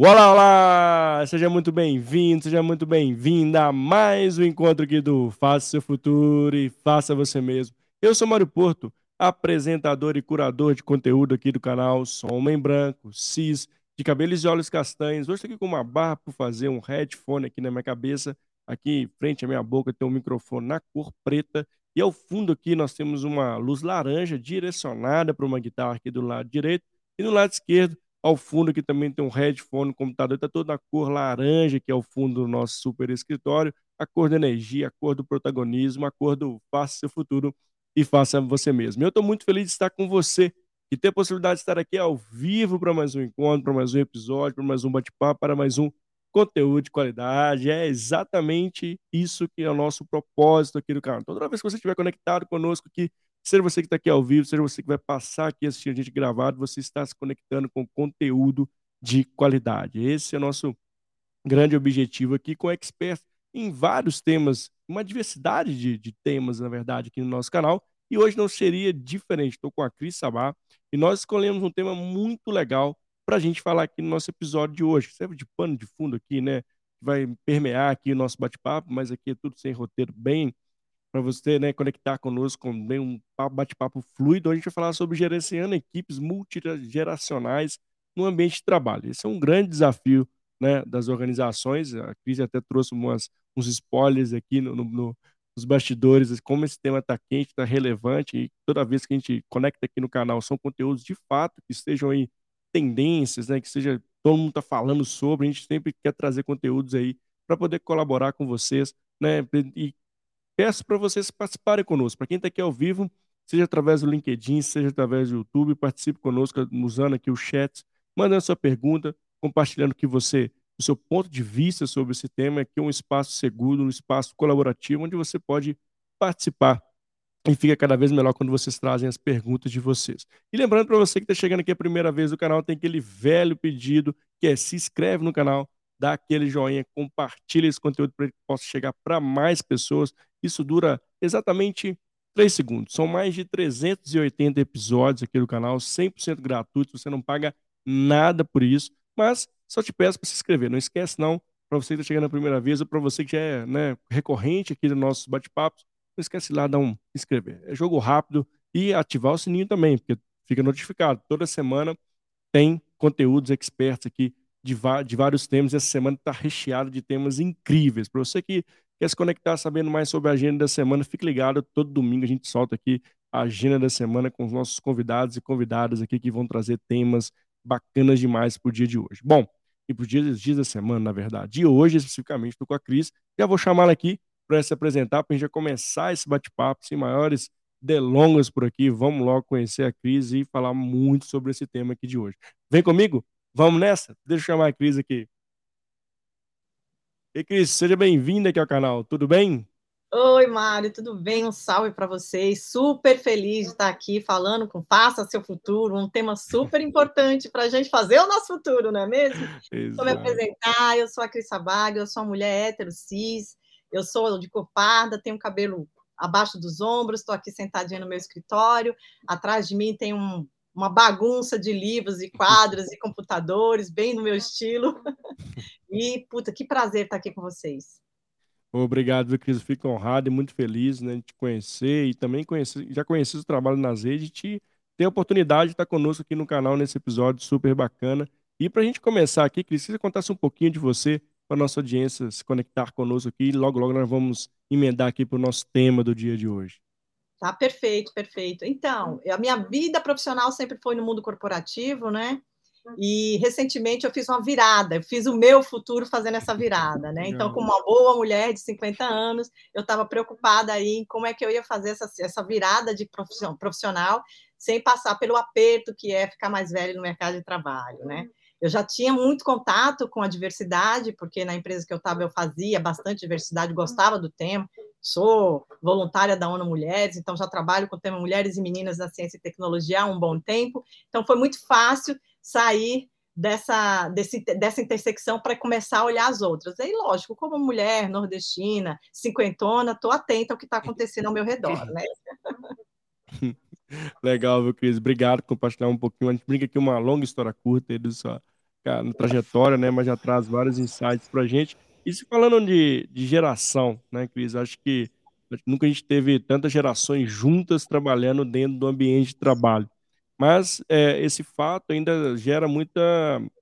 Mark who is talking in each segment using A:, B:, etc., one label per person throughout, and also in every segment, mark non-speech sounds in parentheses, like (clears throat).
A: Olá, olá! Seja muito bem-vindo, seja muito bem-vinda a mais um encontro aqui do Faça Seu Futuro e Faça Você Mesmo. Eu sou Mário Porto, apresentador e curador de conteúdo aqui do canal. Sou homem branco, cis, de cabelos e olhos castanhos. Hoje estou aqui com uma barra para fazer um headphone aqui na minha cabeça. Aqui, frente à minha boca, tem um microfone na cor preta. E ao fundo aqui nós temos uma luz laranja direcionada para uma guitarra aqui do lado direito. E no lado esquerdo ao fundo aqui também tem um headphone, o computador está todo na cor laranja, que é o fundo do nosso super escritório, a cor da energia, a cor do protagonismo, a cor do faça seu futuro e faça você mesmo. Eu estou muito feliz de estar com você e ter a possibilidade de estar aqui ao vivo para mais um encontro, para mais um episódio, para mais um bate-papo, para mais um conteúdo de qualidade. É exatamente isso que é o nosso propósito aqui do canal. Então, toda vez que você estiver conectado conosco aqui, Seja você que está aqui ao vivo, seja você que vai passar aqui assistir a gente gravado, você está se conectando com conteúdo de qualidade. Esse é o nosso grande objetivo aqui com experts em vários temas, uma diversidade de, de temas, na verdade, aqui no nosso canal. E hoje não seria diferente. Estou com a Cris Sabá e nós escolhemos um tema muito legal para a gente falar aqui no nosso episódio de hoje. Serve de pano de fundo aqui, né? Vai permear aqui o nosso bate-papo, mas aqui é tudo sem roteiro, bem para você né, conectar conosco com um bate-papo fluido. A gente vai falar sobre gerenciando equipes multigeracionais no ambiente de trabalho. Esse é um grande desafio né, das organizações. A Cris até trouxe umas, uns spoilers aqui no, no, nos bastidores, como esse tema está quente, está relevante, e toda vez que a gente conecta aqui no canal, são conteúdos de fato que estejam aí tendências, né, que seja todo mundo está falando sobre, a gente sempre quer trazer conteúdos aí para poder colaborar com vocês, né, e Peço para vocês participarem conosco. Para quem está aqui ao vivo, seja através do LinkedIn, seja através do YouTube, participe conosco usando aqui o chat, mandando sua pergunta, compartilhando que você, o seu ponto de vista sobre esse tema, aqui é um espaço seguro, um espaço colaborativo, onde você pode participar e fica cada vez melhor quando vocês trazem as perguntas de vocês. E lembrando para você que está chegando aqui a primeira vez no canal, tem aquele velho pedido que é se inscreve no canal, dá aquele joinha, compartilha esse conteúdo para que possa chegar para mais pessoas. Isso dura exatamente 3 segundos. São mais de 380 episódios aqui do canal, 100% gratuito, você não paga nada por isso, mas só te peço para se inscrever. Não esquece não, para você que está chegando a primeira vez ou para você que já é né, recorrente aqui dos nossos bate-papos, não esquece lá dar um inscrever. É jogo rápido e ativar o sininho também, porque fica notificado. Toda semana tem conteúdos experts aqui de, de vários temas. Essa semana está recheada de temas incríveis. Para você que quer se conectar sabendo mais sobre a agenda da semana, fique ligado. Todo domingo a gente solta aqui a agenda da semana com os nossos convidados e convidadas aqui que vão trazer temas bacanas demais para o dia de hoje. Bom, e para os dias, dias da semana, na verdade. E hoje, especificamente, estou com a Cris. Já vou chamá-la aqui para se apresentar, para a gente já começar esse bate-papo sem maiores delongas por aqui. Vamos logo conhecer a Cris e falar muito sobre esse tema aqui de hoje. Vem comigo? Vamos nessa? Deixa eu chamar a Cris aqui. E Cris, seja bem-vinda aqui ao canal, tudo bem?
B: Oi, Mário, tudo bem? Um salve para vocês. Super feliz de estar aqui falando com Faça Seu Futuro, um tema super importante para a gente fazer o nosso futuro, não é mesmo? Vou me apresentar, eu sou a Cris Sabaga, eu sou uma mulher hétero, cis, eu sou de cor parda, tenho cabelo abaixo dos ombros, estou aqui sentadinha no meu escritório, atrás de mim tem um uma bagunça de livros e quadros e computadores, bem no meu estilo. (laughs) E, puta, que prazer estar aqui com vocês.
A: Obrigado, Cris. Fico honrado e muito feliz né, de te conhecer e também conhecer, já conheci o trabalho nas redes e te ter a oportunidade de estar conosco aqui no canal nesse episódio super bacana. E para a gente começar aqui, Cris, se você contasse um pouquinho de você para a nossa audiência se conectar conosco aqui logo, logo nós vamos emendar aqui para o nosso tema do dia de hoje.
B: Tá perfeito, perfeito. Então, a minha vida profissional sempre foi no mundo corporativo, né? E recentemente eu fiz uma virada, eu fiz o meu futuro fazendo essa virada, né? Então, como uma boa mulher de 50 anos, eu estava preocupada aí em como é que eu ia fazer essa, essa virada de profissional sem passar pelo aperto que é ficar mais velho no mercado de trabalho, né? Eu já tinha muito contato com a diversidade, porque na empresa que eu estava eu fazia bastante diversidade, gostava do tema, sou voluntária da ONU Mulheres, então já trabalho com o tema Mulheres e Meninas na Ciência e Tecnologia há um bom tempo, então foi muito fácil sair dessa, desse, dessa intersecção para começar a olhar as outras. E lógico, como mulher nordestina, cinquentona, estou atenta ao que está acontecendo ao meu redor, né? (laughs)
A: Legal, viu, Cris? Obrigado por compartilhar um pouquinho. A gente brinca aqui uma longa história curta aí da sua trajetória, né? Mas já traz vários insights para a gente. E falando de, de geração, né, Cris? Acho que nunca a gente teve tantas gerações juntas trabalhando dentro do ambiente de trabalho. Mas é, esse fato ainda gera muita,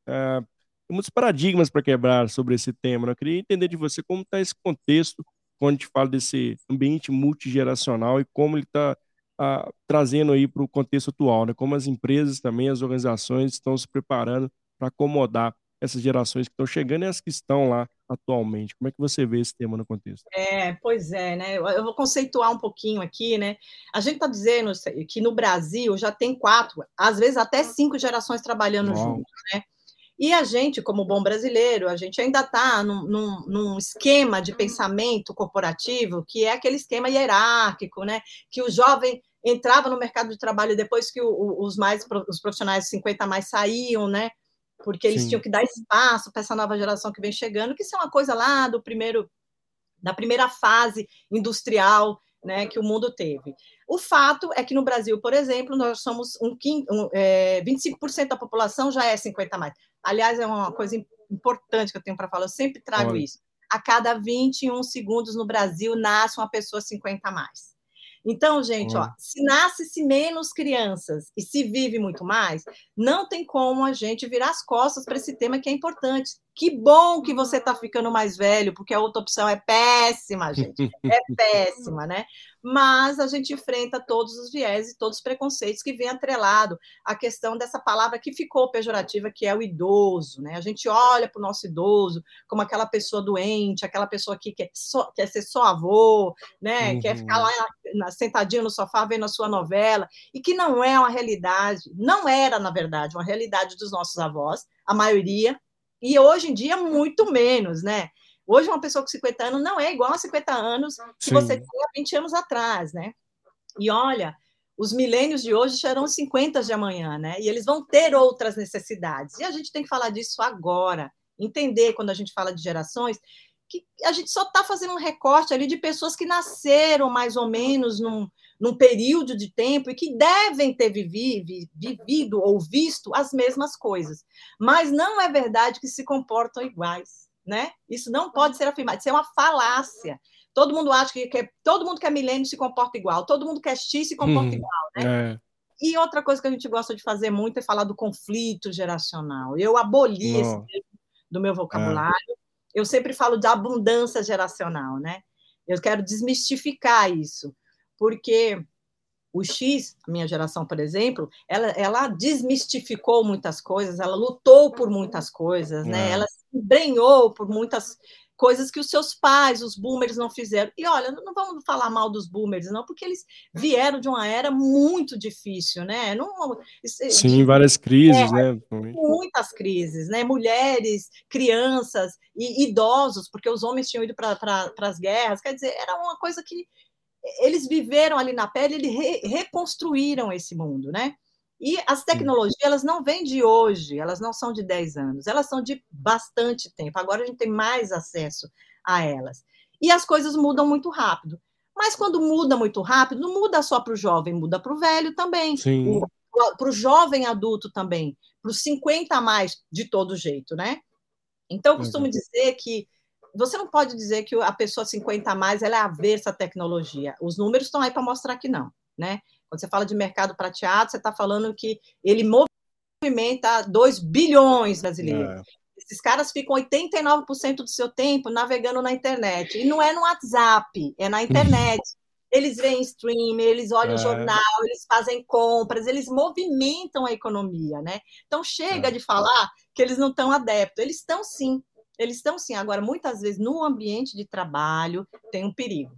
A: é, muitos paradigmas para quebrar sobre esse tema. Né? Eu queria entender de você como está esse contexto quando a gente fala desse ambiente multigeracional e como ele está trazendo aí para o contexto atual, né? Como as empresas também, as organizações estão se preparando para acomodar essas gerações que estão chegando e as que estão lá atualmente. Como é que você vê esse tema no contexto?
B: É, pois é, né? Eu vou conceituar um pouquinho aqui, né? A gente está dizendo que no Brasil já tem quatro, às vezes até cinco gerações trabalhando Uau. juntos, né? E a gente, como bom brasileiro, a gente ainda está num, num, num, esquema de pensamento corporativo que é aquele esquema hierárquico, né? Que o jovem entrava no mercado de trabalho depois que o, os mais os profissionais de 50 mais saíam, né? Porque eles Sim. tinham que dar espaço para essa nova geração que vem chegando, que isso é uma coisa lá do primeiro da primeira fase industrial né, que o mundo teve. O fato é que no Brasil, por exemplo, nós somos um, um é, 25% da população já é 50 mais. Aliás, é uma coisa importante que eu tenho para falar, eu sempre trago Olha. isso. A cada 21 segundos no Brasil nasce uma pessoa 50 a mais. Então, gente, ó, se nasce-se menos crianças e se vive muito mais, não tem como a gente virar as costas para esse tema que é importante. Que bom que você está ficando mais velho, porque a outra opção é péssima, gente. (laughs) É péssima, né? Mas a gente enfrenta todos os viés e todos os preconceitos que vem atrelado à questão dessa palavra que ficou pejorativa, que é o idoso, né? A gente olha para o nosso idoso como aquela pessoa doente, aquela pessoa que quer, só, quer ser só avô, né? Uhum. Quer ficar lá na, sentadinho no sofá vendo a sua novela, e que não é uma realidade, não era, na verdade, uma realidade dos nossos avós, a maioria, e hoje em dia, muito menos, né? Hoje, uma pessoa com 50 anos não é igual a 50 anos que Sim. você tinha 20 anos atrás, né? E olha, os milênios de hoje serão os 50 de amanhã, né? E eles vão ter outras necessidades. E a gente tem que falar disso agora. Entender, quando a gente fala de gerações, que a gente só está fazendo um recorte ali de pessoas que nasceram mais ou menos num, num período de tempo e que devem ter vivido, vivido ou visto as mesmas coisas. Mas não é verdade que se comportam iguais, né? Isso não pode ser afirmado, isso é uma falácia. Todo mundo acha que, que todo mundo que é milênio se comporta igual, todo mundo que é X se comporta hum, igual, né? É. E outra coisa que a gente gosta de fazer muito é falar do conflito geracional. Eu aboli esse do meu vocabulário. É. Eu sempre falo de abundância geracional, né? Eu quero desmistificar isso porque o X, a minha geração, por exemplo, ela, ela desmistificou muitas coisas, ela lutou por muitas coisas, né? É. Ela se embrenhou por muitas coisas que os seus pais, os boomers, não fizeram. E olha, não vamos falar mal dos boomers, não, porque eles vieram de uma era muito difícil, né? Não,
A: Sim, de, várias crises, é, né?
B: Muitas crises, né? Mulheres, crianças e idosos, porque os homens tinham ido para pra, as guerras, quer dizer, era uma coisa que eles viveram ali na pele, eles re, reconstruíram esse mundo, né? E as tecnologias, elas não vêm de hoje, elas não são de 10 anos, elas são de bastante tempo. Agora a gente tem mais acesso a elas. E as coisas mudam muito rápido. Mas quando muda muito rápido, não muda só para o jovem, muda para o velho também. Para o jovem adulto também. Para os 50 a mais, de todo jeito, né? Então, eu costumo uhum. dizer que você não pode dizer que a pessoa 50 a mais ela é avessa à tecnologia. Os números estão aí para mostrar que não, né? Quando você fala de mercado prateado, você está falando que ele movimenta 2 bilhões brasileiros. É. Esses caras ficam 89% do seu tempo navegando na internet. E não é no WhatsApp, é na internet. (laughs) eles veem stream, eles olham é. jornal, eles fazem compras, eles movimentam a economia, né? Então chega é. de falar que eles não estão adeptos. Eles estão sim. Eles estão sim. Agora, muitas vezes, no ambiente de trabalho, tem um perigo.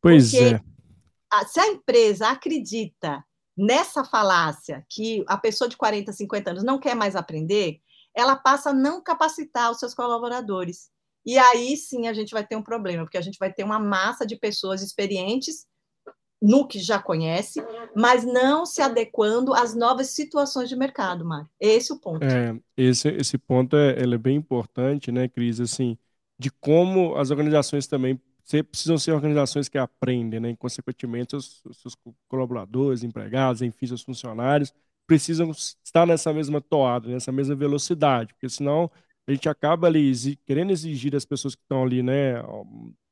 A: Pois Porque é.
B: A, se a empresa acredita nessa falácia que a pessoa de 40, 50 anos não quer mais aprender, ela passa a não capacitar os seus colaboradores. E aí sim a gente vai ter um problema, porque a gente vai ter uma massa de pessoas experientes no que já conhece, mas não se adequando às novas situações de mercado, Mário. Esse é o ponto.
A: É, esse, esse ponto é, é bem importante, né, Cris? Assim, de como as organizações também precisam ser organizações que aprendem, né? E, consequentemente, os, os seus colaboradores, empregados, enfim, seus funcionários precisam estar nessa mesma toada, nessa mesma velocidade, porque senão a gente acaba ali querendo exigir das pessoas que estão ali, né,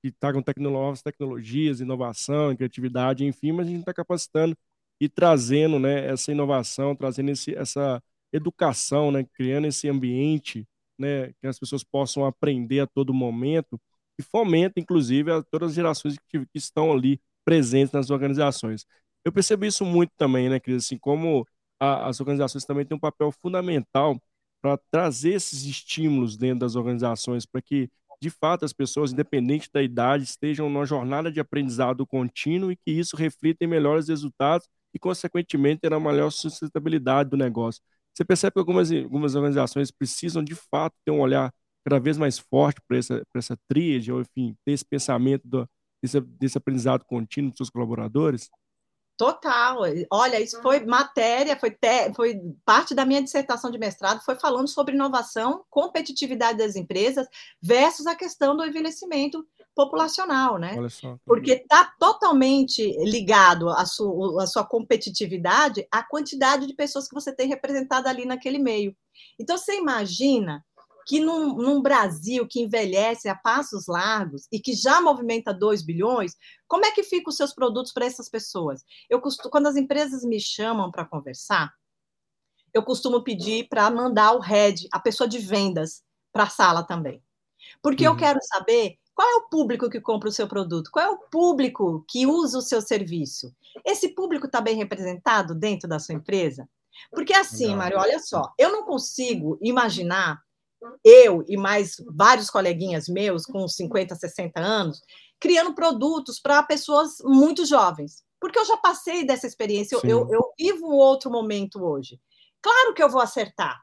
A: que tragam novas tecnologias, inovação, criatividade, enfim, mas a gente está capacitando e trazendo, né, essa inovação, trazendo esse, essa educação, né, criando esse ambiente, né, que as pessoas possam aprender a todo momento e fomenta, inclusive, a todas as gerações que, que estão ali presentes nas organizações. Eu percebo isso muito também, né, Cris, assim, como a, as organizações também têm um papel fundamental para trazer esses estímulos dentro das organizações, para que, de fato, as pessoas, independente da idade, estejam numa jornada de aprendizado contínuo e que isso reflita em melhores resultados e, consequentemente, terá maior sustentabilidade do negócio. Você percebe que algumas, algumas organizações precisam, de fato, ter um olhar cada vez mais forte para essa, essa tríade, ou, enfim, ter esse pensamento do, desse, desse aprendizado contínuo dos seus colaboradores?
B: Total. Olha, isso foi matéria, foi, te, foi parte da minha dissertação de mestrado, foi falando sobre inovação, competitividade das empresas versus a questão do envelhecimento populacional, né? Olha só. Porque está totalmente ligado a sua, a sua competitividade à quantidade de pessoas que você tem representado ali naquele meio. Então, você imagina que num, num, Brasil que envelhece a passos largos e que já movimenta 2 bilhões, como é que ficam os seus produtos para essas pessoas? Eu costumo, quando as empresas me chamam para conversar, eu costumo pedir para mandar o head, a pessoa de vendas, para a sala também. Porque uhum. eu quero saber qual é o público que compra o seu produto, qual é o público que usa o seu serviço. Esse público está bem representado dentro da sua empresa? Porque assim, Mário, olha só, eu não consigo imaginar eu e mais vários coleguinhas meus com 50, 60 anos, criando produtos para pessoas muito jovens. Porque eu já passei dessa experiência, eu, eu, vivo um outro momento hoje. Claro que eu vou acertar,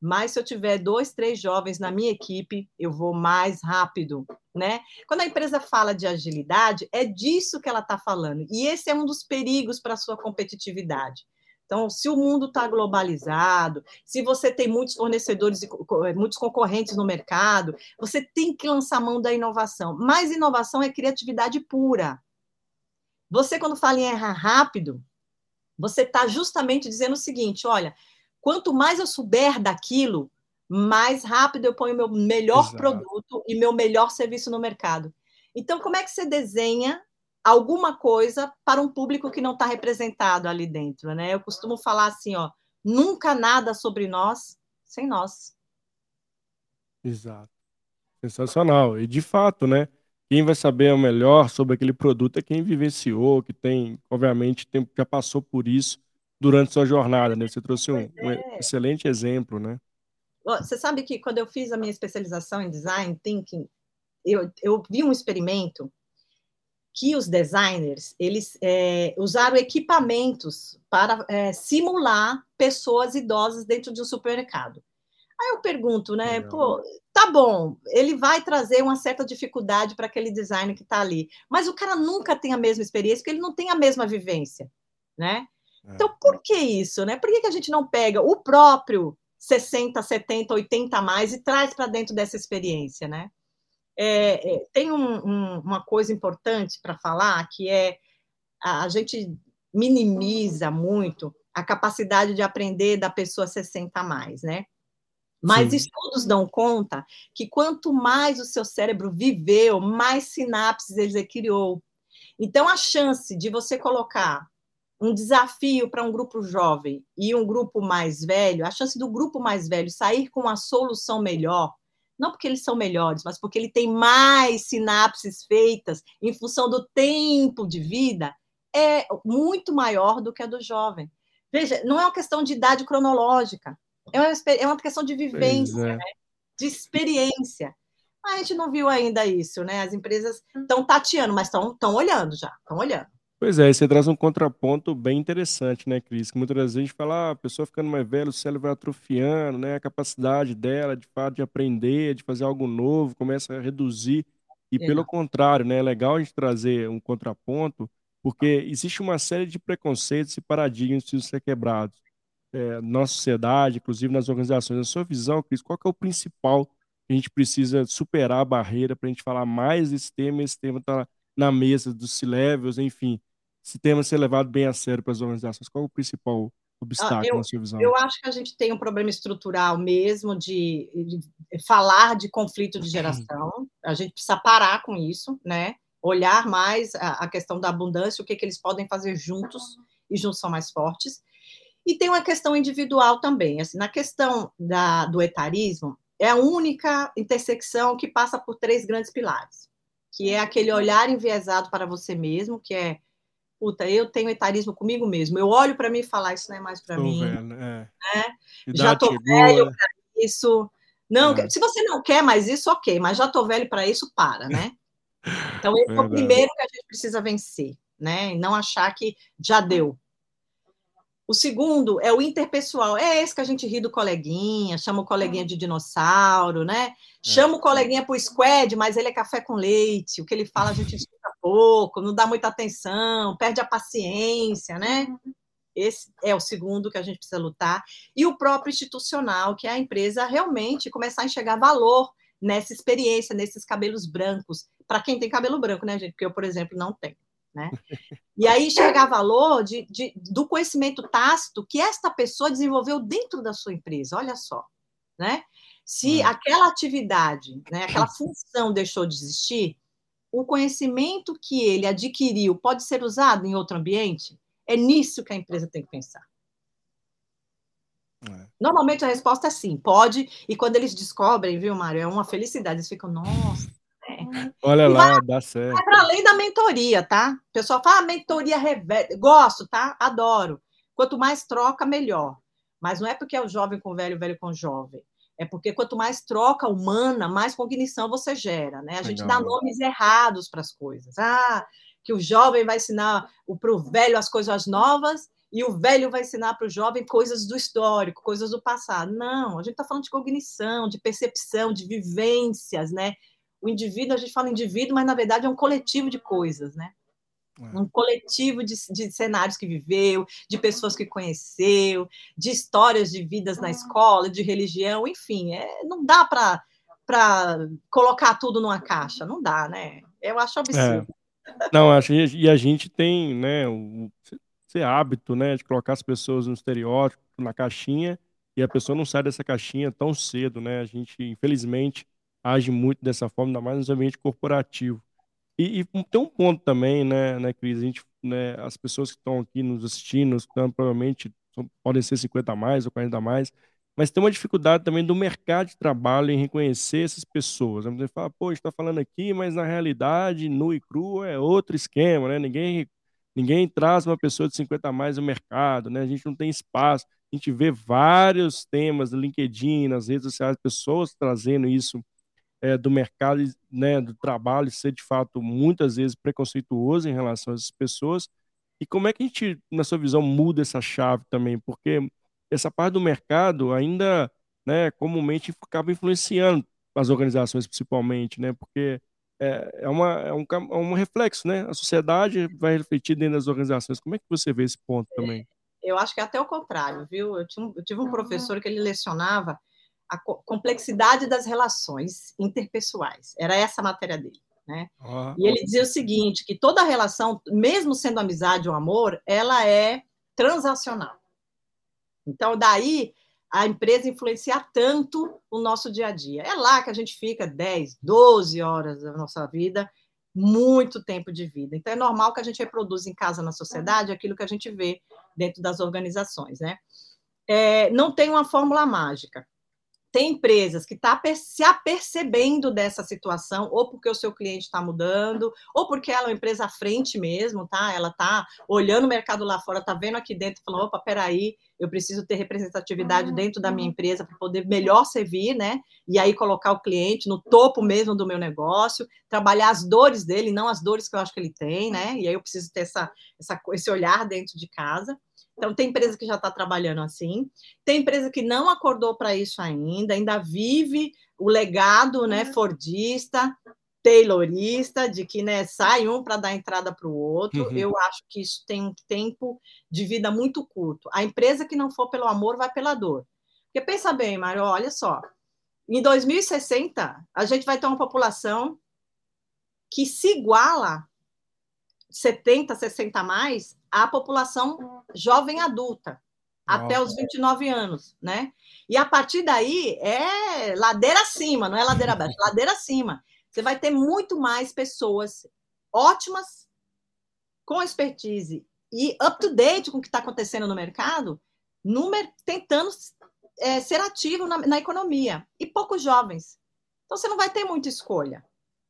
B: mas se eu tiver dois, três jovens na minha equipe, eu vou mais rápido, né? Quando a empresa fala de agilidade, é disso que ela está falando. E esse é um dos perigos para a sua competitividade. Então, se o mundo está globalizado, se você tem muitos fornecedores e muitos concorrentes no mercado, você tem que lançar mão da inovação. Mas inovação é criatividade pura. Você, quando fala em errar rápido, você está justamente dizendo o seguinte: olha, quanto mais eu souber daquilo, mais rápido eu ponho meu melhor Exato. produto e meu melhor serviço no mercado. Então, como é que você desenha alguma coisa para um público que não está representado ali dentro, né? Eu costumo falar assim, ó, nunca nada sobre nós sem nós.
A: Exato. Sensacional. E de fato, né? Quem vai saber o melhor sobre aquele produto é quem vivenciou, que tem, obviamente, tem, já passou por isso durante sua jornada, né? Você trouxe um, um é. excelente exemplo, né?
B: Você sabe que quando eu fiz a minha especialização em design thinking, eu, eu vi um experimento que os designers eles é, usaram equipamentos para é, simular pessoas idosas dentro de um supermercado. Aí eu pergunto, né? Legal. Pô, tá bom, ele vai trazer uma certa dificuldade para aquele designer que está ali, mas o cara nunca tem a mesma experiência, porque ele não tem a mesma vivência, né? É. Então, por que isso, né? Por que, que a gente não pega o próprio 60, 70, 80 a mais e traz para dentro dessa experiência, né? É, é, tem um, um, uma coisa importante para falar, que é a, a, gente minimiza muito a capacidade de aprender da pessoa 60 a mais, né? Mas Sim. estudos dão conta que quanto mais o seu cérebro viveu, mais sinapses ele criou. Então, a chance de você colocar um desafio para um grupo jovem e um grupo mais velho, a chance do grupo mais velho sair com uma solução melhor não porque eles são melhores, mas porque ele tem mais sinapses feitas em função do tempo de vida, é muito maior do que a do jovem. Veja, não é uma questão de idade cronológica, é uma, é uma questão de vivência, é. né? de experiência. A gente não viu ainda isso, né? As empresas estão tateando, mas estão olhando já, estão olhando.
A: Pois é, você traz um contraponto bem interessante, né, Cris? Que muitas vezes a gente fala, ah, a pessoa ficando mais velha, o cérebro vai atrofiando, né? A capacidade dela, de fato, de aprender, de fazer algo novo, começa a reduzir. E é. pelo contrário, né? É legal a gente trazer um contraponto, porque existe uma série de preconceitos e paradigmas que precisam ser quebrados. É, na sociedade, inclusive nas organizações. Na sua visão, Cris, qual é o principal que a gente precisa superar a barreira para a gente falar mais desse tema? Esse tema está na mesa dos C-levels, enfim esse tema ser levado bem a sério para as organizações? Qual é o principal obstáculo
B: eu,
A: na sua visão?
B: Eu acho que a gente tem um problema estrutural mesmo de, de falar de conflito de geração. A gente precisa parar com isso, né? Olhar mais a, a questão da abundância, o que, que eles podem fazer juntos, e juntos são mais fortes. E tem uma questão individual também. Assim, na questão da, do etarismo, é a única intersecção que passa por três grandes pilares, que é aquele olhar enviesado para você mesmo, que é puta, eu tenho etarismo comigo mesmo. Eu olho para mim e falar, isso não é mais para mim. Velho, é. né? Já tô velho para isso. Não, é. se você não quer mais isso, ok, mas já tô velho para isso, para, né? (laughs) Então, esse é o primeiro que a gente precisa vencer, né? E não achar que já deu. O segundo é o interpessoal. É esse que a gente ri do coleguinha, chama o coleguinha de dinossauro, né? É. Chama o coleguinha para o squad, mas ele é café com leite. O que ele fala a gente escuta pouco, não dá muita atenção, perde a paciência, né? Esse é o segundo que a gente precisa lutar. E o próprio institucional, que é a empresa realmente começar a enxergar valor nessa experiência, nesses cabelos brancos. Para quem tem cabelo branco, né, gente? Porque eu, por exemplo, não tenho. Né? (laughs) E aí chegar valor de, de, do conhecimento tácito que esta pessoa desenvolveu dentro da sua empresa, olha só, né? Se é. aquela atividade, né, aquela função deixou de existir, o conhecimento que ele adquiriu pode ser usado em outro ambiente? É nisso que a empresa tem que pensar. É. Normalmente a resposta é sim, pode, e quando eles descobrem, viu, Mário, é uma felicidade, eles ficam, nossa,
A: Olha lá, vai, dá certo. Vai
B: para além da mentoria, tá? O pessoal fala, ah, mentoria reverte. Gosto, tá? Adoro. Quanto mais troca, melhor. Mas não é porque é o jovem com o velho, o velho com o jovem. É porque quanto mais troca humana, mais cognição você gera, né? A gente Legal. dá nomes errados para as coisas. Ah, que o jovem vai ensinar para o velho as coisas novas e o velho vai ensinar para o jovem coisas do histórico, coisas do passado. Não, a gente está falando de cognição, de percepção, de vivências, né? o indivíduo, a gente fala indivíduo, mas na verdade é um coletivo de coisas, né? É. Um coletivo de, de, cenários que viveu, de pessoas que conheceu, de histórias de vidas na escola, de religião, enfim, é, não dá para colocar tudo numa caixa, não dá, né? Eu acho absurdo.
A: É. Não, acho e a gente tem, né, o esse hábito, né, de colocar as pessoas no estereótipo, na caixinha, e a pessoa não sai dessa caixinha tão cedo, né? A gente, infelizmente, age muito dessa forma, ainda mais no ambiente corporativo. E, e, tem um ponto também, né, né Cris? A gente, né, as pessoas que estão aqui nos assistindo, estão, provavelmente podem ser 50 a mais ou 40 a mais, mas tem uma dificuldade também do mercado de trabalho em reconhecer essas pessoas. Você fala, pô, está falando aqui, mas na realidade, nu e cru é outro esquema, né? Ninguém, ninguém traz uma pessoa de 50 a mais no mercado, né? A gente não tem espaço. A gente vê vários temas no LinkedIn, nas redes sociais, pessoas trazendo isso é, do mercado, né, do trabalho ser de fato muitas vezes preconceituoso em relação a essas pessoas. E como é que a gente, na sua visão, muda essa chave também? Porque essa parte do mercado ainda, né, comumente acaba influenciando as organizações principalmente, né? Porque é, é, uma, é, um, é um reflexo, né? A sociedade vai refletir dentro das organizações. Como é que você vê esse ponto também?
B: Eu acho que é até o contrário, viu? Eu, tinha, eu tive um professor que ele lecionava a complexidade das relações interpessoais. Era essa a matéria dele. Né? Ah, e ele dizia o seguinte, que toda relação, mesmo sendo amizade ou amor, ela é transacional. Então, daí, a empresa influenciar tanto o nosso dia a dia. É lá que a gente fica 10, 12 horas da nossa vida, muito tempo de vida. Então, é normal que a gente reproduza em casa, na sociedade, aquilo que a gente vê dentro das organizações. Né? É, não tem uma fórmula mágica tem empresas que estão tá se apercebendo dessa situação, ou porque o seu cliente está mudando, ou porque ela é uma empresa à frente mesmo, tá? Ela está olhando o mercado lá fora, está vendo aqui dentro, falando, opa, peraí, eu preciso ter representatividade uhum. dentro da minha empresa para poder melhor servir, né? E aí colocar o cliente no topo mesmo do meu negócio, trabalhar as dores dele, não as dores que eu acho que ele tem, né? E aí eu preciso ter essa, essa esse olhar dentro de casa. Então, tem empresa que já está trabalhando assim, tem empresa que não acordou para isso ainda, ainda vive o legado né, uhum. fordista, taylorista, de que né, sai um para dar entrada para o outro. Uhum. Eu acho que isso tem um tempo de vida muito curto. A empresa que não for pelo amor vai pela dor. Porque pensa bem, Mário, olha só. Em 2060, a gente vai ter uma população que se iguala 70, 60 a mais à população jovem adulta. até os 29 anos, né? E a partir daí é ladeira acima, não é ladeira abaixo, ladeira acima. Você vai ter muito mais pessoas ótimas, com expertise e up to date com o que está acontecendo no mercado, número, tentando é, ser ativo na, na economia. E poucos jovens. Então você não vai ter muita escolha.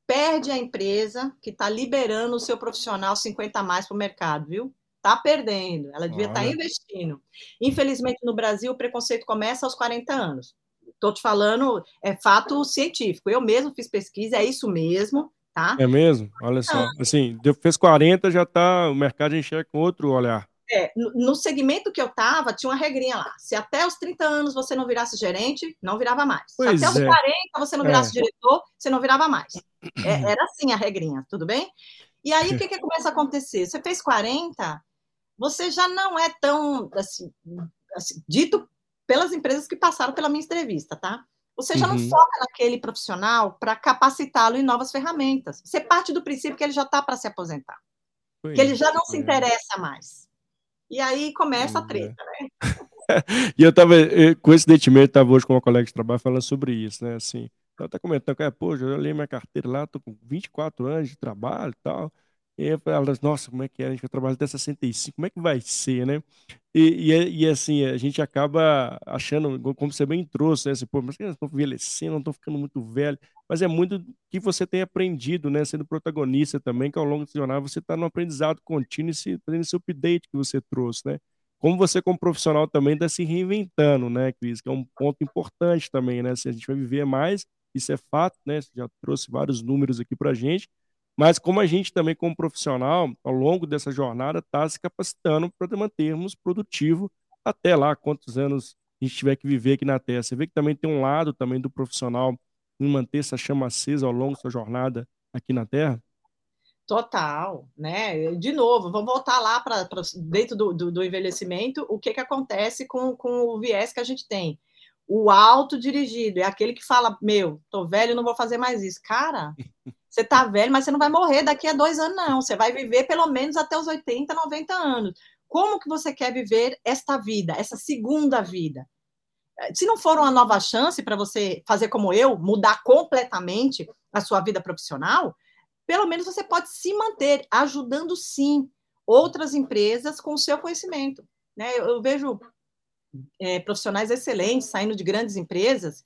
B: Perde a empresa que está liberando o seu profissional 50 a mais para o mercado, viu? Está perdendo. Ela devia estar tá investindo. Infelizmente, no Brasil, o preconceito começa aos 40 anos. Estou te falando, é fato científico. Eu mesmo fiz pesquisa, é isso mesmo. Tá?
A: É mesmo? Olha só. Ah. Assim, fez 40, já está o mercado enxerga com outro olhar.
B: É, no segmento que eu estava, tinha uma regrinha lá. Se até os 30 anos você não virasse gerente, não virava mais. Pois Se até é. os 40 você não virasse é. diretor, você não virava mais. É, (clears throat) era assim a regrinha, tudo bem? E aí, o que, que começa a acontecer? Você fez 40, você já não é tão, assim, assim, dito pelas empresas que passaram pela minha entrevista, tá? Você já uhum. não foca naquele profissional para capacitá-lo em novas ferramentas. Você parte do princípio que ele já está para se aposentar. Pois que ele já não é. se interessa mais. E aí começa a é. treta, né? (laughs)
A: e eu estava, coincidentemente, estava hoje com uma colega de trabalho falando sobre isso, né? Assim, ela está comentando que, é, pô, eu li minha carteira lá, estou com 24 anos de trabalho e tal. E nossa, como é que é? A gente vai trabalhar até 65, como é que vai ser, né? E, e, e, assim, a gente acaba achando, como você bem trouxe, né? Assim, Pô, mas estou envelhecendo, não estou ficando muito velho. Mas é muito que você tem aprendido, né? Sendo protagonista também, que ao longo do jornal você está no aprendizado contínuo e se, fazendo esse update que você trouxe, né? Como você, como profissional, também está se reinventando, né, Cris? Que é um ponto importante também, né? Se a gente vai viver mais, isso é fato, né? Você já trouxe vários números aqui para a gente mas como a gente também, como profissional, ao longo dessa jornada, está se capacitando para mantermos produtivo até lá, quantos anos a gente tiver que viver aqui na Terra. Você vê que também tem um lado também do profissional em manter essa chama acesa ao longo da sua jornada aqui na Terra?
B: Total, né? De novo, vamos voltar lá para dentro do, do, do, envelhecimento, o que, que acontece com, com o viés que a gente tem. O autodirigido é aquele que fala: Meu, tô velho, não vou fazer mais isso. Cara, (laughs) Você está velho, mas você não vai morrer daqui a dois anos, não. Você vai viver pelo menos até os 80, 90 anos. Como que você quer viver esta vida, essa segunda vida? Se não for uma nova chance para você fazer como eu, mudar completamente a sua vida profissional, pelo menos você pode se manter ajudando sim outras empresas com o seu conhecimento. Né? Eu, eu vejo é, profissionais excelentes saindo de grandes empresas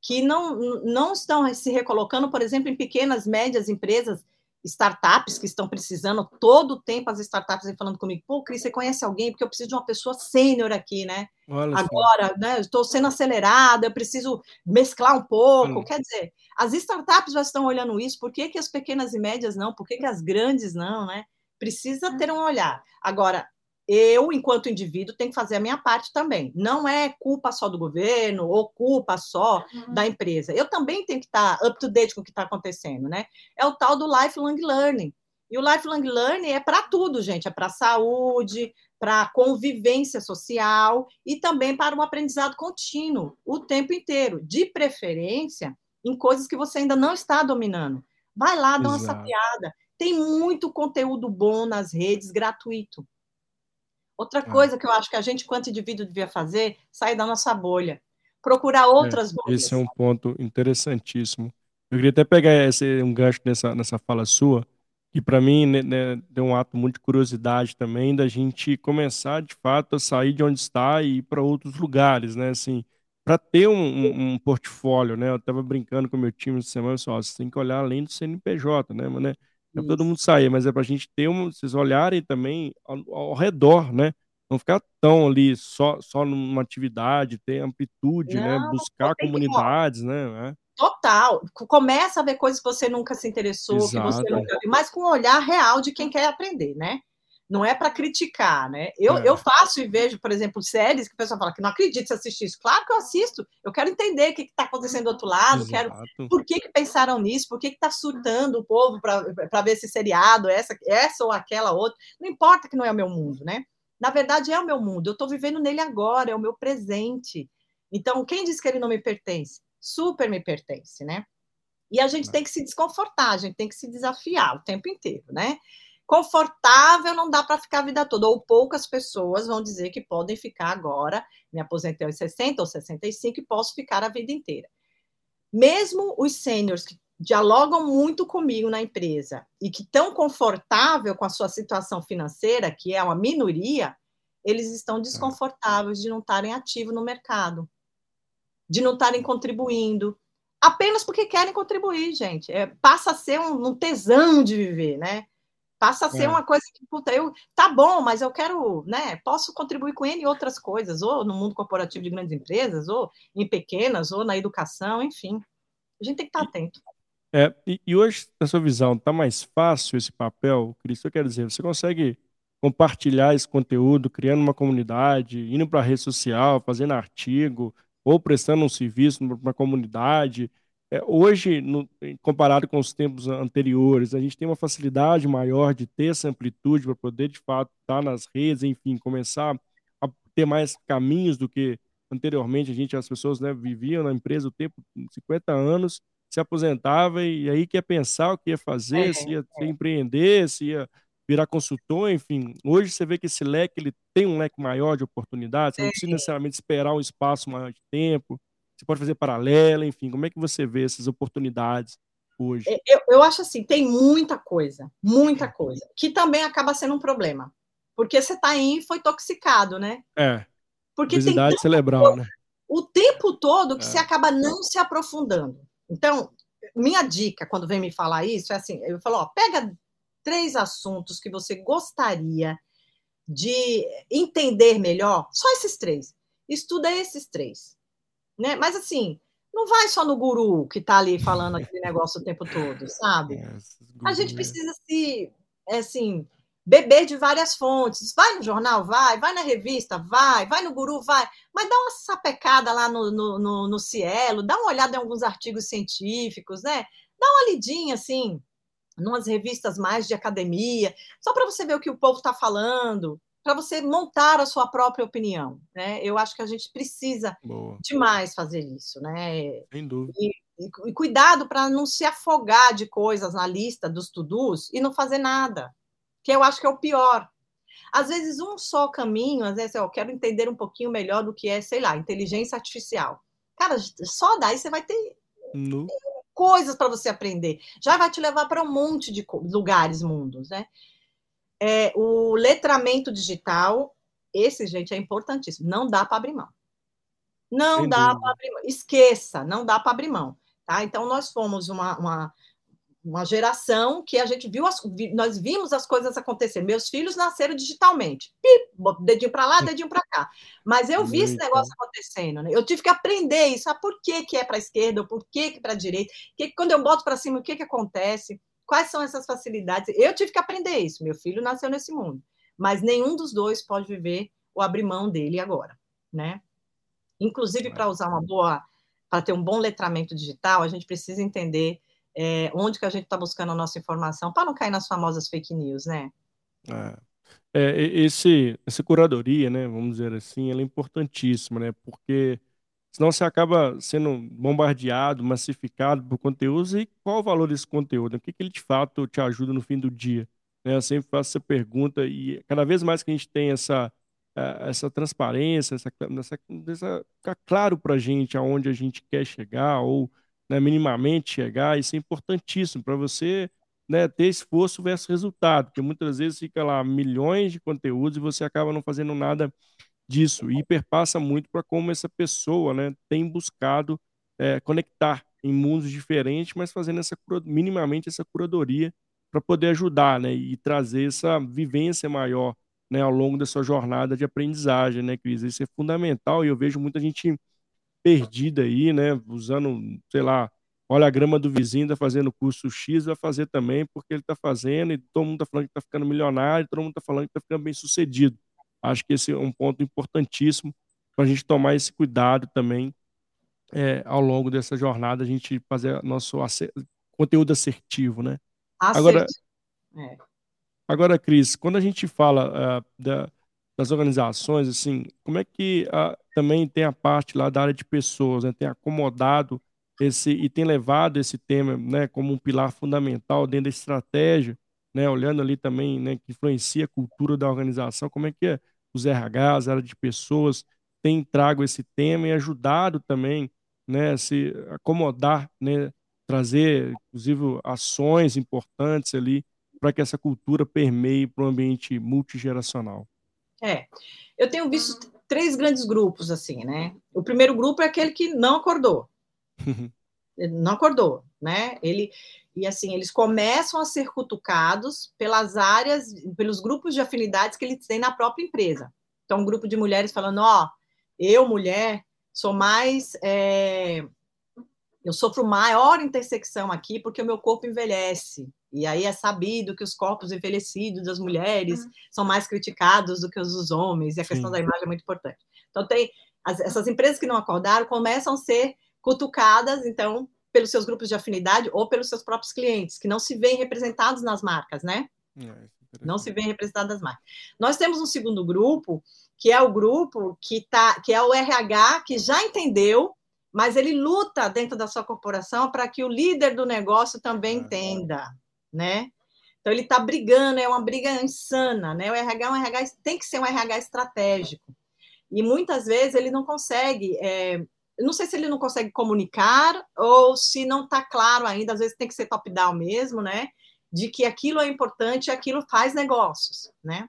B: que não, não estão se recolocando, por exemplo, em pequenas, médias empresas, startups que estão precisando, todo o tempo as startups vêm falando comigo, pô, Cris, você conhece alguém? Porque eu preciso de uma pessoa sênior aqui, né? Olha Agora, assim. né, estou sendo acelerada, eu preciso mesclar um pouco. Hum. Quer dizer, as startups já estão olhando isso, por que, que as pequenas e médias não? Por que, que as grandes não, né? Precisa ter um olhar. Agora, eu, enquanto indivíduo, tenho que fazer a minha parte também. Não é culpa só do governo ou culpa só uhum. da empresa. Eu também tenho que estar up to date com o que está acontecendo, né? É o tal do lifelong learning. E o lifelong learning é para tudo, gente. É para saúde, para convivência social e também para um aprendizado contínuo o tempo inteiro, de preferência em coisas que você ainda não está dominando. Vai lá, dá uma sapiada. Tem muito conteúdo bom nas redes gratuito. Outra tá. coisa que eu acho que a gente, quanto indivíduo, devia fazer, sair da nossa bolha. Procurar é, outras
A: é, bolhas. Esse é um ponto interessantíssimo. Eu queria até pegar esse, um gancho nessa, nessa fala sua, que para mim né, né, deu um ato muito de curiosidade também, da gente começar, de fato, a sair de onde está e ir para outros lugares, né? Assim, para ter um, um, um, portfólio, né? Eu estava brincando com o meu time essa semana, só, você tem que olhar além do CNPJ, né? Mas, né? É todo mundo sair, mas é para a gente ter um, vocês olharem também ao, ao, redor, né? Não ficar tão ali só, só numa atividade, ter amplitude, né? Não, né? Buscar comunidades, que... né?
B: Total. Começa a ver coisas que você nunca se interessou, Exato. que você nunca viu, mas com um olhar real de quem quer aprender, né? Não é para criticar, né? Eu, é. eu faço e vejo, por exemplo, séries que o pessoal fala que não acredito se assistir isso. Claro que eu assisto, eu quero entender o que está acontecendo do outro lado, Exato. quero por que, que pensaram nisso, por que está surtando o povo para ver esse seriado, essa, essa ou aquela outra. Não importa que não é o meu mundo, né? Na verdade, é o meu mundo, eu estou vivendo nele agora, é o meu presente. Então, quem diz que ele não me pertence? Super me pertence, né? E a gente é. tem que se desconfortar, a gente tem que se desafiar o tempo inteiro, né? Confortável não dá para ficar a vida toda, ou poucas pessoas vão dizer que podem ficar agora, me aposentei aos 60 ou 65 e posso ficar a vida inteira. Mesmo os sêniores que dialogam muito comigo na empresa e que estão confortável com a sua situação financeira, que é uma minoria, eles estão desconfortáveis de não estarem ativos no mercado, de não estarem contribuindo, apenas porque querem contribuir, gente. É, passa a ser um, um, tesão de viver, né? Passa a ser é. uma coisa que, puta, eu, tá bom, mas eu quero, né? Posso contribuir com ele em outras coisas, ou no mundo corporativo de grandes empresas, ou em pequenas, ou na educação, enfim. A gente tem que estar atento.
A: É, e, e hoje, na sua visão, está mais fácil esse papel, Cris? Eu quero dizer, você consegue compartilhar esse conteúdo, criando uma comunidade, indo para a rede social, fazendo artigo, ou prestando um serviço para a comunidade. É, hoje, no, comparado com os tempos anteriores, a gente tem uma facilidade maior de ter essa amplitude para poder, de fato, estar nas redes, enfim, começar a ter mais caminhos do que anteriormente a gente, as pessoas né, viviam na empresa o tempo, 50 anos, se aposentava e aí quer pensar o que ia fazer, é, se ia é. empreender, se ia virar consultor, enfim. Hoje você vê que esse leque ele tem um leque maior de oportunidades, não precisa necessariamente esperar um espaço maior de tempo, você pode fazer paralela, enfim. Como é que você vê essas oportunidades hoje?
B: É, eu, eu acho assim, tem muita coisa, muita coisa, que também acaba sendo um problema. Porque você está aí e foi toxicado, né?
A: É. Porque tem cerebral, né?
B: O tempo todo que é. você acaba não se aprofundando. Então, minha dica quando vem me falar isso é assim, eu falo, ó, pega três assuntos que você gostaria de entender melhor, só esses três. Estuda esses três, né? Mas assim, não vai só no guru que está ali falando aquele negócio o tempo todo, sabe? (laughs) É, A gente precisa se, é, assim, beber de várias fontes. Vai no jornal, vai. Vai na revista, vai. Vai no Guru, vai. Mas dá uma sapecada lá no, no, no, no Cielo, dá uma olhada em alguns artigos científicos, né? Dá uma lidinha, assim, numas revistas mais de academia, só para você ver o que o povo está falando, para você montar a sua própria opinião, né? Eu acho que a gente precisa Boa. demais fazer isso, né?
A: Sem dúvida.
B: E, e, e cuidado para não se afogar de coisas na lista dos to-dos e não fazer nada, que eu acho que é o pior. Às vezes, um só caminho, às vezes, eu quero entender um pouquinho melhor do que é, sei lá, inteligência artificial. Cara, só daí você vai ter no. coisas para você aprender. Já vai te levar para um monte de lugares, mundos, né? É, o letramento digital, esse, gente, é importantíssimo. Não dá para abrir mão. Não Sem dá para abrir mão. Esqueça, não dá para abrir mão. Tá? Então, nós fomos uma, uma uma geração que a gente viu, as, nós vimos as coisas acontecer. Meus filhos nasceram digitalmente, Pip, dedinho para lá, dedinho para cá. Mas eu vi esse negócio acontecendo, né? Eu tive que aprender isso. Ah, por que, que é para a esquerda, por que, que é para a direita? Que, quando eu boto para cima, o que, que acontece? Quais são essas facilidades? Eu tive que aprender isso. Meu filho nasceu nesse mundo. Mas nenhum dos dois pode viver ou abrir mão dele agora, né? Inclusive, para usar uma boa, para ter um bom letramento digital, a gente precisa entender é, onde que a gente está buscando a nossa informação, para não cair nas famosas fake news, né?
A: É. É, esse, essa curadoria, né, vamos dizer assim, ela é importantíssima, né, porque senão você acaba sendo bombardeado, massificado por conteúdos, e qual o valor desse conteúdo? O que, que ele de fato te ajuda no fim do dia? Né, eu sempre faço essa pergunta, e cada vez mais que a gente tem essa, é, essa transparência, essa, essa, essa ficar claro para a gente aonde a gente quer chegar, ou né, minimamente chegar, isso é importantíssimo para você né, ter esforço versus resultado, porque muitas vezes fica lá milhões de conteúdos e você acaba não fazendo nada disso. E perpassa muito para como essa pessoa né, tem buscado é, conectar em mundos diferentes, mas fazendo essa minimamente essa curadoria para poder ajudar né, e trazer essa vivência maior né, ao longo da sua jornada de aprendizagem, né, Cris? Isso é fundamental e eu vejo muita gente perdida aí, né? Usando, sei lá, olha a grama do vizinho, tá fazendo curso X, vai fazer também, porque ele tá fazendo, e todo mundo tá falando que tá ficando milionário, todo mundo tá falando que tá ficando bem sucedido. Acho que esse é um ponto importantíssimo para a gente tomar esse cuidado também é, ao longo dessa jornada, a gente fazer nosso acer conteúdo assertivo, né? Agora, é. agora, Cris, quando a gente fala uh, da, das organizações, assim, como é que uh, também tem a parte lá da área de pessoas, né, tem acomodado esse e tem levado esse tema, né, como um pilar fundamental dentro da estratégia né, olhando ali também, né, que influencia a cultura da organização, como é que é, os RHs, a área de pessoas, têm trago esse tema e ajudado também, né, se acomodar, né, trazer, inclusive, ações importantes ali para que essa cultura permeie para um ambiente multigeracional.
B: É, eu tenho visto três grandes grupos assim, né? O primeiro grupo é aquele que não acordou, (laughs) não acordou, né? Ele e assim eles começam a ser cutucados pelas áreas, pelos grupos de afinidades que eles têm na própria empresa. Então, um grupo de mulheres falando, ó, oh, eu mulher sou mais é, eu sofro maior intersecção aqui porque o meu corpo envelhece. E aí é sabido que os corpos envelhecidos das mulheres uhum. são mais criticados do que os dos homens, e a Sim. questão da imagem é muito importante. Então, tem as, essas empresas que não acordaram começam a ser cutucadas, então, pelos seus grupos de afinidade ou pelos seus próprios clientes, que não se veem representados nas marcas, né? É, não se veem representados nas marcas. Nós temos um segundo grupo, que é o grupo que, tá, que é o RH, que já entendeu mas ele luta dentro da sua corporação para que o líder do negócio também entenda, né? Então ele está brigando, é uma briga insana, né? O RH, é um RH tem que ser um RH estratégico. E muitas vezes ele não consegue, é, não sei se ele não consegue comunicar ou se não está claro ainda, às vezes tem que ser top-down mesmo, né? De que aquilo é importante e aquilo faz negócios, né?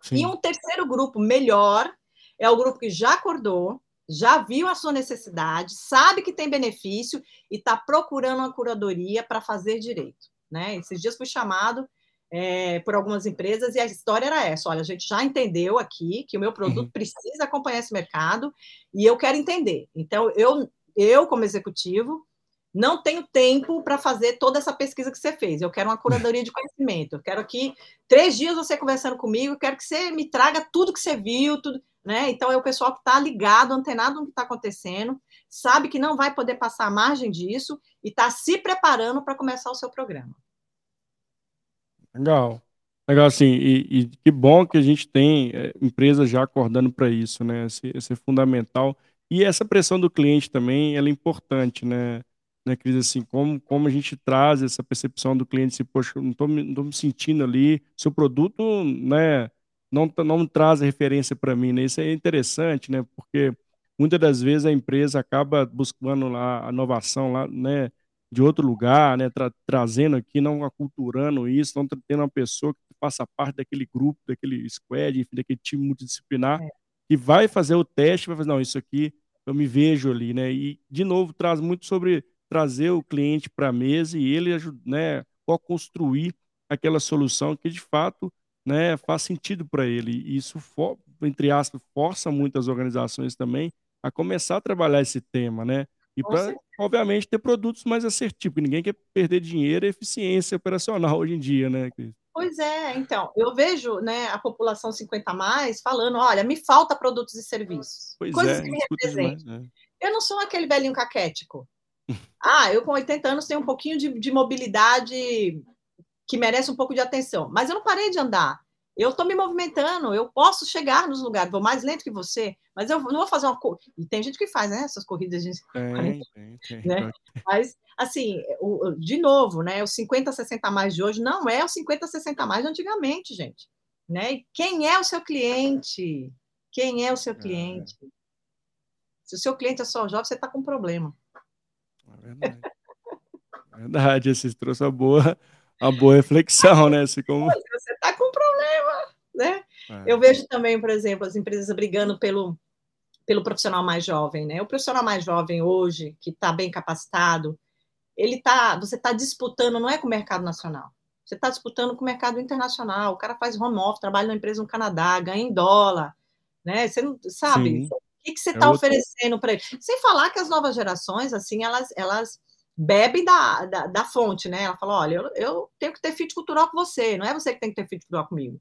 B: Sim. E um terceiro grupo melhor é o grupo que já acordou, já viu a sua necessidade, sabe que tem benefício e está procurando uma curadoria para fazer direito. Né? Esses dias fui chamado é, por algumas empresas e a história era essa: olha, a gente já entendeu aqui que o meu produto uhum. precisa acompanhar esse mercado e eu quero entender. Então, eu, eu como executivo, não tenho tempo para fazer toda essa pesquisa que você fez. Eu quero uma curadoria de conhecimento. Eu quero aqui três dias você conversando comigo. Eu quero que você me traga tudo que você viu, tudo né? Então é o pessoal que está ligado, antenado no que está acontecendo, sabe que não vai poder passar a margem disso e está se preparando para começar o seu programa.
A: Legal. Legal, assim, e, e que bom que a gente tem é, empresas já acordando para isso, né? Esse, esse é fundamental. E essa pressão do cliente também, ela é importante, né? né, Cris, assim, como, como a gente traz essa percepção do cliente, se, poxa, não estou me sentindo ali, seu produto, né, não, não traz referência para mim, né? Isso é interessante, né? Porque muitas das vezes a empresa acaba buscando lá a inovação lá, né? De outro lugar, né? Tra trazendo aqui, não aculturando isso, não tendo uma pessoa que faça parte daquele grupo, daquele squad, enfim, daquele time multidisciplinar, é. que vai fazer o teste, vai fazer, não, isso aqui eu me vejo ali, né? E, de novo, traz muito sobre trazer o cliente para a mesa e ele, né, co-construir aquela solução que, de fato, né, faz sentido para ele. E isso, for, entre aspas, força muitas organizações também a começar a trabalhar esse tema, né? E para, obviamente, ter produtos mais assertivos. Ninguém quer perder dinheiro e eficiência operacional hoje em dia, né, Cris?
B: Pois é, então, eu vejo né, a população 50 mais falando: olha, me falta produtos e serviços.
A: Pois
B: coisas
A: é,
B: que me representam. Né? Eu não sou aquele velhinho caquético. (laughs) ah, eu com 80 anos tenho um pouquinho de, de mobilidade que merece um pouco de atenção. Mas eu não parei de andar. Eu estou me movimentando, eu posso chegar nos lugares, vou mais lento que você, mas eu não vou fazer uma corrida. E tem gente que faz, né? Essas corridas de tem, (laughs) tem, tem. Né? Mas, assim, o, de novo, né? O 50, 60 mais de hoje não é o 50, 60 mais de antigamente, gente. Né? E quem é o seu cliente? Quem é o seu é. cliente? É. Se o seu cliente é só jovem, você está com um problema.
A: É verdade. É verdade, você trouxe uma boa, uma boa reflexão, né? Assim como...
B: Você está com né? É. Eu vejo também, por exemplo, as empresas brigando pelo, pelo profissional mais jovem, né? O profissional mais jovem hoje, que está bem capacitado, ele tá, você está disputando, não é com o mercado nacional, você está disputando com o mercado internacional. O cara faz home office, trabalha na empresa no Canadá, ganha em dólar, né? Você não sabe Sim. o que, que você está é outro... oferecendo para ele. Sem falar que as novas gerações, assim, elas, elas bebe da, da, da, fonte, né? Ela fala: olha, eu, eu, tenho que ter fit cultural com você, não é você que tem que ter fit cultural comigo,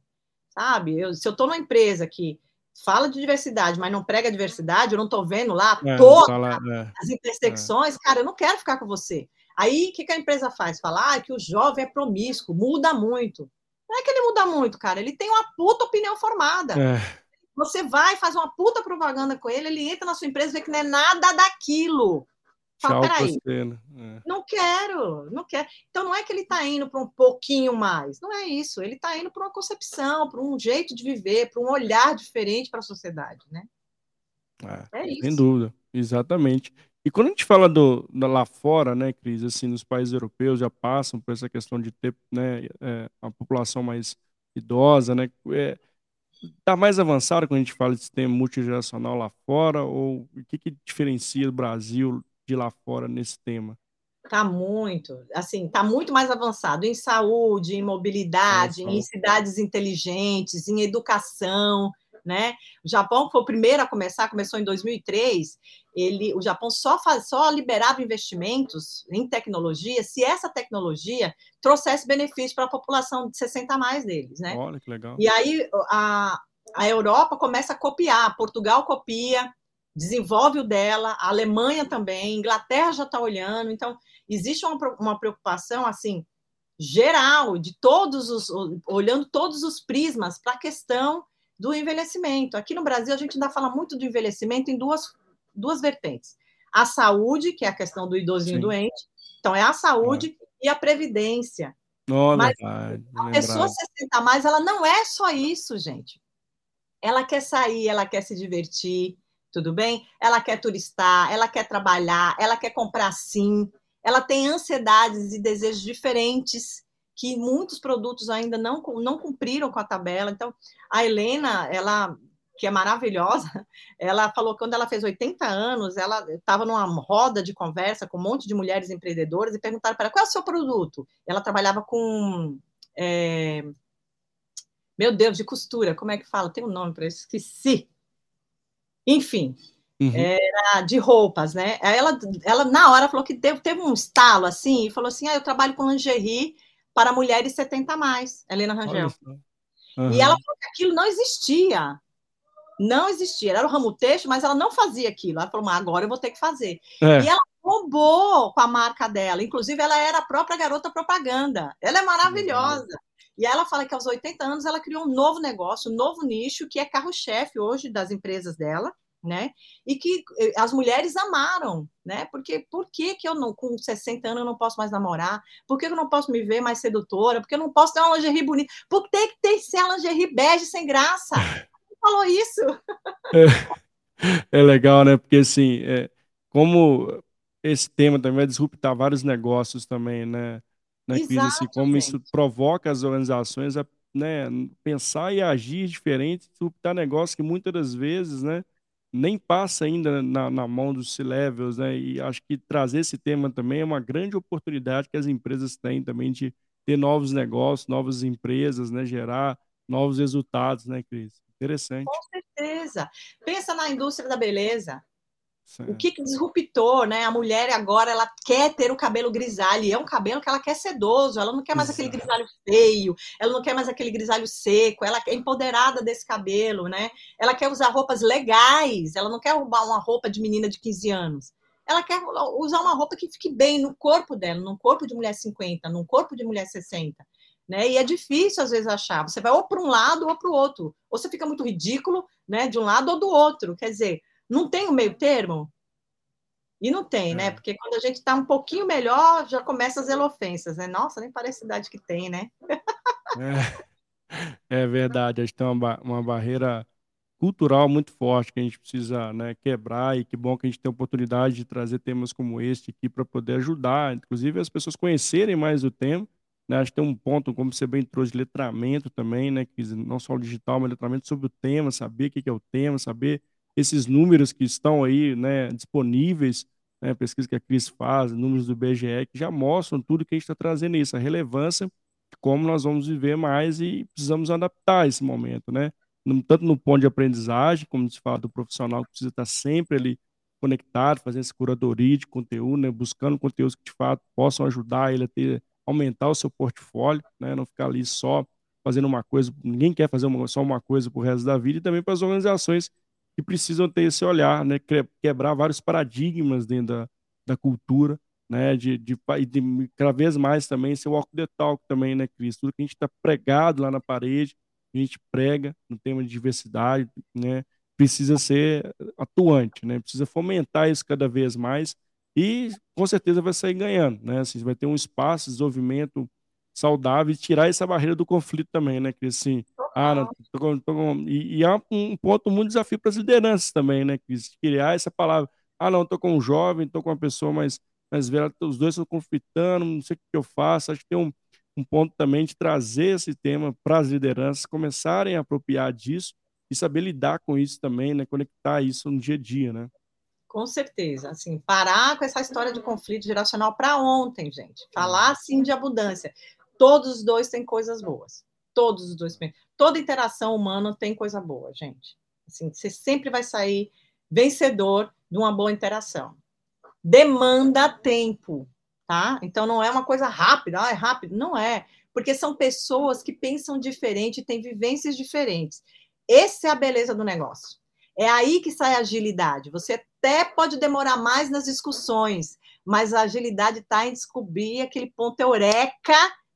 B: sabe? Eu, se eu estou numa empresa que fala de diversidade, mas não prega diversidade, eu não estou vendo lá é, todas fala, é, as intersecções, é. cara, eu não quero ficar com você. Aí, o que, que a empresa faz? Fala ah, que o jovem é promíscuo, muda muito. Não é que ele muda muito, cara, ele tem uma puta opinião formada. É. Você vai, faz uma puta propaganda com ele, ele entra na sua empresa e vê que não é nada daquilo. Fala, peraí, né? é. não quero, não quero. Então não é que ele está indo para um pouquinho mais, não é isso. Ele está indo para uma concepção, para um jeito de viver, para um olhar diferente para a sociedade, né?
A: É, é isso. Sem dúvida, exatamente. E quando a gente fala do, do, lá fora, né, Cris, assim, nos países europeus já passam por essa questão de ter, né, é, a população mais idosa, né, é, tá mais avançado quando a gente fala de sistema multigeracional lá fora, ou o que que diferencia o Brasil de lá fora nesse tema?
B: Tá muito, assim, tá muito mais avançado em saúde, em mobilidade, em cidades inteligentes, em educação, né? O Japão foi o primeiro a começar, começou em 2003. Ele, o Japão só faz, só liberava investimentos em tecnologia se essa tecnologia trouxesse benefício para a população de 60 a mais deles, né?
A: Olha que legal.
B: E aí a, a Europa começa a copiar, Portugal copia, desenvolve o dela, a Alemanha também, a Inglaterra já está olhando, então existe uma, uma preocupação assim geral de todos os olhando todos os prismas para a questão do envelhecimento. Aqui no Brasil, a gente ainda fala muito do envelhecimento em duas, duas vertentes. A saúde, que é a questão do idosinho Sim. doente, então é a saúde é. e a previdência.
A: Oh, Mas
B: verdade, a pessoa 60 mais, ela não é só isso, gente. Ela quer sair, ela quer se divertir, tudo bem? Ela quer turistar, ela quer trabalhar, ela quer comprar sim, ela tem ansiedades e desejos diferentes que muitos produtos ainda não, não cumpriram com a tabela. Então, a Helena, ela que é maravilhosa, (laughs) ela falou que quando ela fez 80 anos, ela estava numa roda de conversa com um monte de mulheres empreendedoras e perguntaram para ela qual é o seu produto. Ela trabalhava com. É... Meu Deus, de costura, como é que fala? Tem um nome para isso, esqueci. Enfim, uhum. era de roupas, né? Ela, ela, na hora, falou que teve, teve um estalo assim e falou assim: ah, eu trabalho com lingerie para mulheres 70 a mais, Helena Rangel. Uhum. E ela falou que aquilo não existia. Não existia. Era o ramo texto, mas ela não fazia aquilo. Ela falou, agora eu vou ter que fazer. É. E ela roubou com a marca dela. Inclusive, ela era a própria garota propaganda. Ela é maravilhosa. E ela fala que aos 80 anos ela criou um novo negócio, um novo nicho, que é carro-chefe hoje das empresas dela, né? E que eh, as mulheres amaram, né? Porque por que, que eu não, com 60 anos, eu não posso mais namorar? Por que eu não posso me ver mais sedutora? Por que eu não posso ter uma lingerie bonita? Por que tem que ter ser a lingerie bege sem graça? (laughs) Quem falou isso?
A: É, é, legal, né? Porque assim, é, como esse tema também vai disruptar vários negócios também, né? Né Exato, assim, como isso provoca as organizações a né, pensar e agir diferente, disruptar negócios que muitas das vezes, né? nem passa ainda na, na mão dos C-levels, né? E acho que trazer esse tema também é uma grande oportunidade que as empresas têm também de ter novos negócios, novas empresas, né? Gerar novos resultados, né, Cris? Interessante.
B: Com certeza. Pensa na indústria da beleza. Certo. O que, que disruptor, né? A mulher agora ela quer ter o cabelo grisalho, e é um cabelo que ela quer sedoso, ela não quer mais Exato. aquele grisalho feio, ela não quer mais aquele grisalho seco, ela é empoderada desse cabelo, né? Ela quer usar roupas legais, ela não quer roubar uma roupa de menina de 15 anos. Ela quer usar uma roupa que fique bem no corpo dela, num corpo de mulher 50, num corpo de mulher 60. Né? E é difícil às vezes achar. Você vai ou para um lado ou para o outro. Ou você fica muito ridículo, né, de um lado ou do outro. Quer dizer, não tem o um meio termo? E não tem, né? É. Porque quando a gente está um pouquinho melhor, já começa as elofensas, né? Nossa, nem parece a idade que tem, né?
A: é, (laughs) é verdade, acho que tem uma, uma barreira cultural muito forte que a gente precisa né, quebrar e que bom que a gente tem a oportunidade de trazer temas como este aqui para poder ajudar, inclusive as pessoas conhecerem mais o tema. Né? Acho que tem um ponto, como você bem trouxe, de letramento também, né? Que não só o digital, mas letramento sobre o tema, saber o que é o tema, saber esses números que estão aí né, disponíveis, né, pesquisa que a Cris faz, números do BGE, que já mostram tudo que a gente está trazendo isso, a relevância de como nós vamos viver mais e precisamos adaptar esse momento, né? Tanto no ponto de aprendizagem, como se fala do profissional que precisa estar sempre ali conectado, fazendo essa curadoria de conteúdo, né, buscando conteúdos que de fato possam ajudar ele a ter, aumentar o seu portfólio, né, não ficar ali só fazendo uma coisa, ninguém quer fazer uma, só uma coisa para o resto da vida, e também para as organizações que precisam ter esse olhar, né? Quebrar vários paradigmas dentro da, da cultura, né? De, de, de, cada vez mais também ser walk the talk também, né, Cris? Tudo que a gente está pregado lá na parede, a gente prega no tema de diversidade, né? Precisa ser atuante, né? Precisa fomentar isso cada vez mais e com certeza vai sair ganhando, né? Assim, vai ter um espaço, desenvolvimento saudável e tirar essa barreira do conflito também, né? Que assim, ah, não, tô com, tô com, e, e, é um ponto muito desafio para as lideranças também, né? Que criar essa palavra, ah, não, tô com um jovem, tô com uma pessoa mais, mais velha, os dois estão conflitando, não sei o que eu faço. Acho que tem um, um ponto também de trazer esse tema para as lideranças começarem a apropriar disso e saber lidar com isso também, né? Conectar isso no dia a dia, né?
B: Com certeza, assim, parar com essa história de conflito geracional para ontem, gente. Falar assim de abundância. Todos os dois têm coisas boas. Todos os dois. Toda interação humana tem coisa boa, gente. Assim, você sempre vai sair vencedor de uma boa interação. Demanda tempo, tá? Então não é uma coisa rápida, ah, é rápido. Não é, porque são pessoas que pensam diferente, têm vivências diferentes. Essa é a beleza do negócio. É aí que sai a agilidade. Você até pode demorar mais nas discussões, mas a agilidade está em descobrir aquele ponto eureka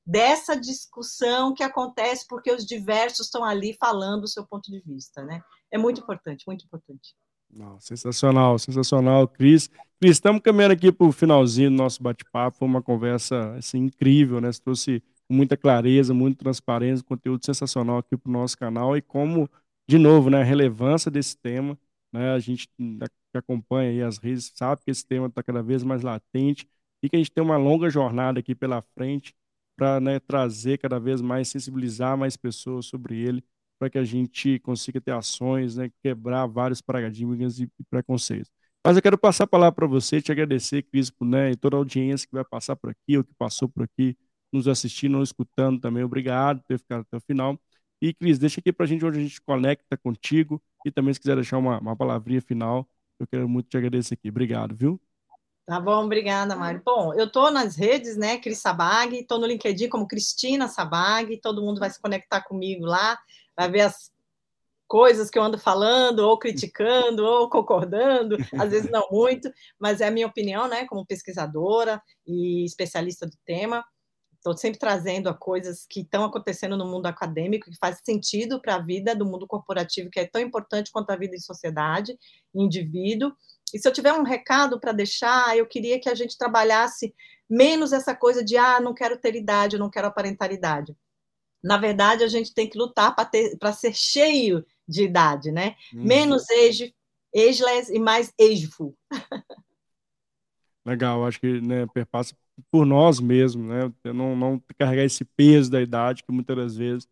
B: dessa discussão que acontece porque os diversos estão ali falando o seu ponto de vista, né? É muito importante, muito importante.
A: Não, sensacional, sensacional, Cris. Cris, estamos caminhando aqui para o finalzinho do nosso bate-papo. Foi uma conversa assim, incrível, né? Você trouxe muita clareza, muita transparência, conteúdo sensacional aqui para o nosso canal e como de novo, né, a relevância desse tema, né, a gente que acompanha aí as redes sabe que esse tema está cada vez mais latente e que a gente tem uma longa jornada aqui pela frente para né, trazer cada vez mais, sensibilizar mais pessoas sobre ele, para que a gente consiga ter ações, né, quebrar vários paradigmas e, preconceitos. Mas eu quero passar a palavra para você, te agradecer, Cris, né, e toda a audiência que vai passar por aqui, ou que passou por aqui, nos assistindo, nos escutando também. Obrigado por ter ficado até o final. E, Cris, deixa aqui para a gente onde a gente conecta contigo e também se quiser deixar uma, uma palavrinha final, eu quero muito te agradecer aqui. Obrigado, viu?
B: Tá bom, obrigada, Mário. Bom, eu estou nas redes, né, Cris Sabag, estou no LinkedIn como Cristina Sabag, todo mundo vai se conectar comigo lá, vai ver as coisas que eu ando falando, ou criticando, ou concordando, às vezes não muito, mas é a minha opinião, né, como pesquisadora e especialista do tema. Estou sempre trazendo coisas que estão acontecendo no mundo acadêmico, que faz sentido para a vida do mundo corporativo, que é tão importante quanto a vida em sociedade, indivíduo. E se eu tiver um recado para deixar, eu queria que a gente trabalhasse menos essa coisa de, ah, não quero ter idade, não quero aparentar idade. Na verdade, a gente tem que lutar para ser cheio de idade, né? Uhum. Menos age, ageless e mais ageful.
A: Legal, acho que né, perpassa por nós mesmos, né? Não, não carregar esse peso da idade que muitas das vezes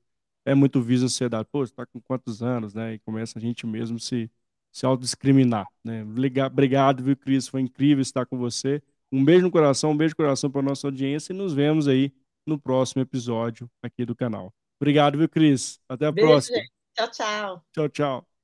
A: é muito visto na sociedade. Pô, você está com quantos anos, né? E começa a gente mesmo se, se autodiscriminar, né? Obrigado, viu, Cris? Foi incrível estar com você. Um beijo no coração, um beijo no coração para nossa audiência e nos vemos aí no próximo episódio aqui do canal. Obrigado, viu, Cris? Até a beijo, próxima.
B: Gente. Tchau, tchau.
A: Tchau, tchau.